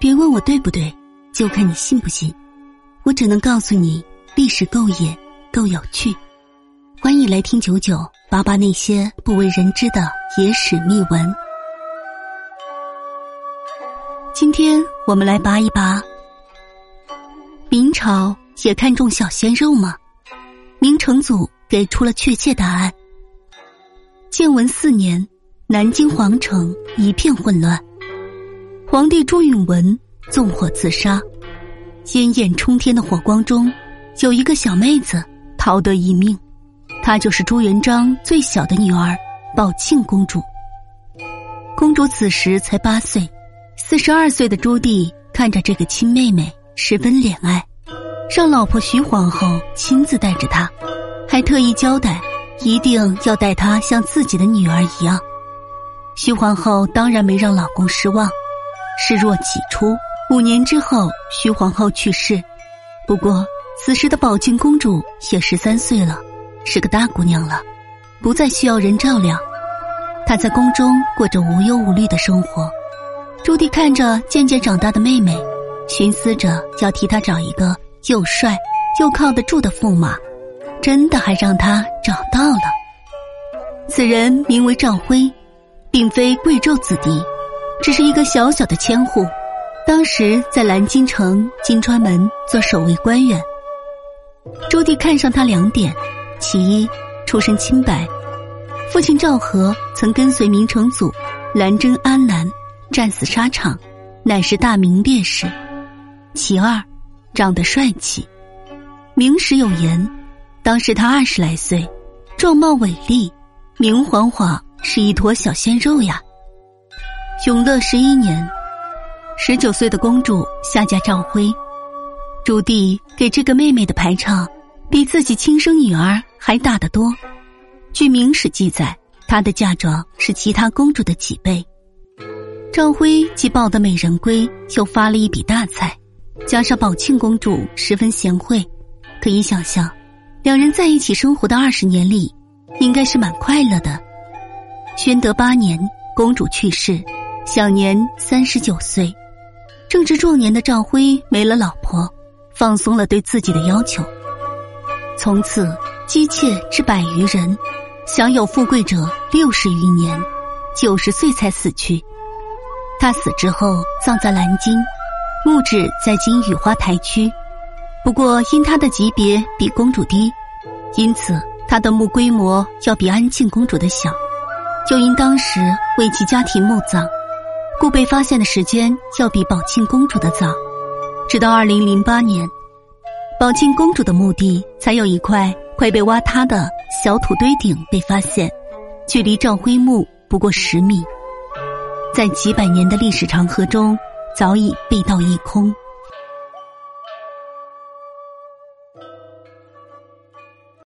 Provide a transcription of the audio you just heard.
别问我对不对，就看你信不信。我只能告诉你，历史够野，够有趣。欢迎来听九九八八那些不为人知的野史秘闻。今天我们来扒一扒：明朝也看重小鲜肉吗？明成祖给出了确切答案。建文四年，南京皇城一片混乱。皇帝朱允文纵火自杀，鲜艳冲天的火光中，有一个小妹子逃得一命，她就是朱元璋最小的女儿宝庆公主。公主此时才八岁，四十二岁的朱棣看着这个亲妹妹十分怜爱，让老婆徐皇后亲自带着她，还特意交代一定要待她像自己的女儿一样。徐皇后当然没让老公失望。视若己出。五年之后，徐皇后去世。不过，此时的宝庆公主也十三岁了，是个大姑娘了，不再需要人照料。她在宫中过着无忧无虑的生活。朱棣看着渐渐长大的妹妹，寻思着要替她找一个又帅又靠得住的驸马，真的还让她找到了。此人名为赵辉，并非贵胄子弟。只是一个小小的千户，当时在蓝京城金川门做守卫官员。朱棣看上他两点：其一，出身清白，父亲赵和曾跟随明成祖蓝征安南，战死沙场，乃是大明烈士；其二，长得帅气。明史有言，当时他二十来岁，壮貌伟丽，明晃晃是一坨小鲜肉呀。永乐十一年，十九岁的公主下嫁赵辉，朱棣给这个妹妹的排场比自己亲生女儿还大得多。据《明史》记载，她的嫁妆是其他公主的几倍。赵辉既抱得美人归，又发了一笔大财，加上宝庆公主十分贤惠，可以想象，两人在一起生活的二十年里，应该是蛮快乐的。宣德八年，公主去世。享年三十九岁，正值壮年的赵辉没了老婆，放松了对自己的要求。从此，姬妾至百余人，享有富贵者六十余年，九十岁才死去。他死之后葬在南京，墓址在今雨花台区。不过因他的级别比公主低，因此他的墓规模要比安庆公主的小。就因当时为其家庭墓葬。故被发现的时间要比宝庆公主的早，直到二零零八年，宝庆公主的墓地才有一块快被挖塌的小土堆顶被发现，距离赵辉墓不过十米，在几百年的历史长河中早已被盗一空。